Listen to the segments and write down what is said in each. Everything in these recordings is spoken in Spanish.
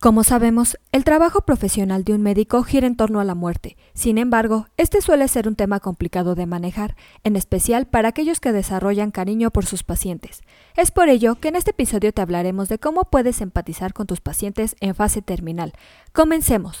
Como sabemos, el trabajo profesional de un médico gira en torno a la muerte. Sin embargo, este suele ser un tema complicado de manejar, en especial para aquellos que desarrollan cariño por sus pacientes. Es por ello que en este episodio te hablaremos de cómo puedes empatizar con tus pacientes en fase terminal. Comencemos.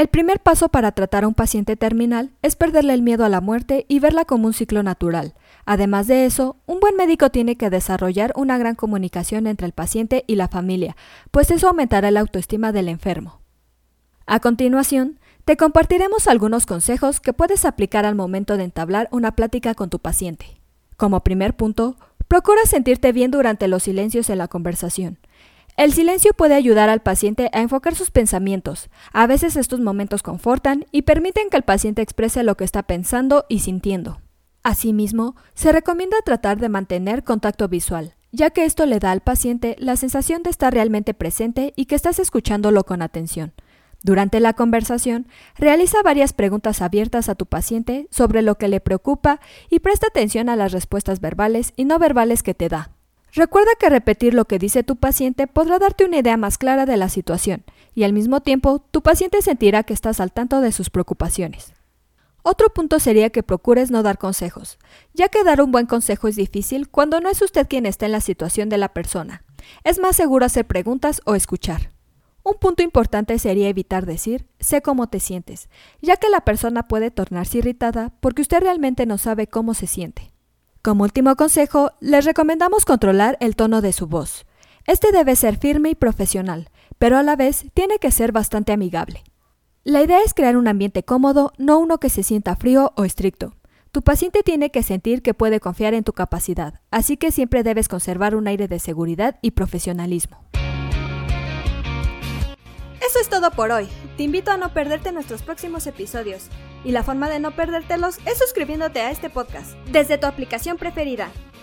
El primer paso para tratar a un paciente terminal es perderle el miedo a la muerte y verla como un ciclo natural. Además de eso, un buen médico tiene que desarrollar una gran comunicación entre el paciente y la familia, pues eso aumentará la autoestima del enfermo. A continuación, te compartiremos algunos consejos que puedes aplicar al momento de entablar una plática con tu paciente. Como primer punto, procura sentirte bien durante los silencios en la conversación. El silencio puede ayudar al paciente a enfocar sus pensamientos. A veces estos momentos confortan y permiten que el paciente exprese lo que está pensando y sintiendo. Asimismo, se recomienda tratar de mantener contacto visual, ya que esto le da al paciente la sensación de estar realmente presente y que estás escuchándolo con atención. Durante la conversación, realiza varias preguntas abiertas a tu paciente sobre lo que le preocupa y presta atención a las respuestas verbales y no verbales que te da. Recuerda que repetir lo que dice tu paciente podrá darte una idea más clara de la situación y al mismo tiempo tu paciente sentirá que estás al tanto de sus preocupaciones. Otro punto sería que procures no dar consejos, ya que dar un buen consejo es difícil cuando no es usted quien está en la situación de la persona. Es más seguro hacer preguntas o escuchar. Un punto importante sería evitar decir sé cómo te sientes, ya que la persona puede tornarse irritada porque usted realmente no sabe cómo se siente. Como último consejo, les recomendamos controlar el tono de su voz. Este debe ser firme y profesional, pero a la vez tiene que ser bastante amigable. La idea es crear un ambiente cómodo, no uno que se sienta frío o estricto. Tu paciente tiene que sentir que puede confiar en tu capacidad, así que siempre debes conservar un aire de seguridad y profesionalismo. Eso es todo por hoy. Te invito a no perderte nuestros próximos episodios. Y la forma de no perdértelos es suscribiéndote a este podcast desde tu aplicación preferida.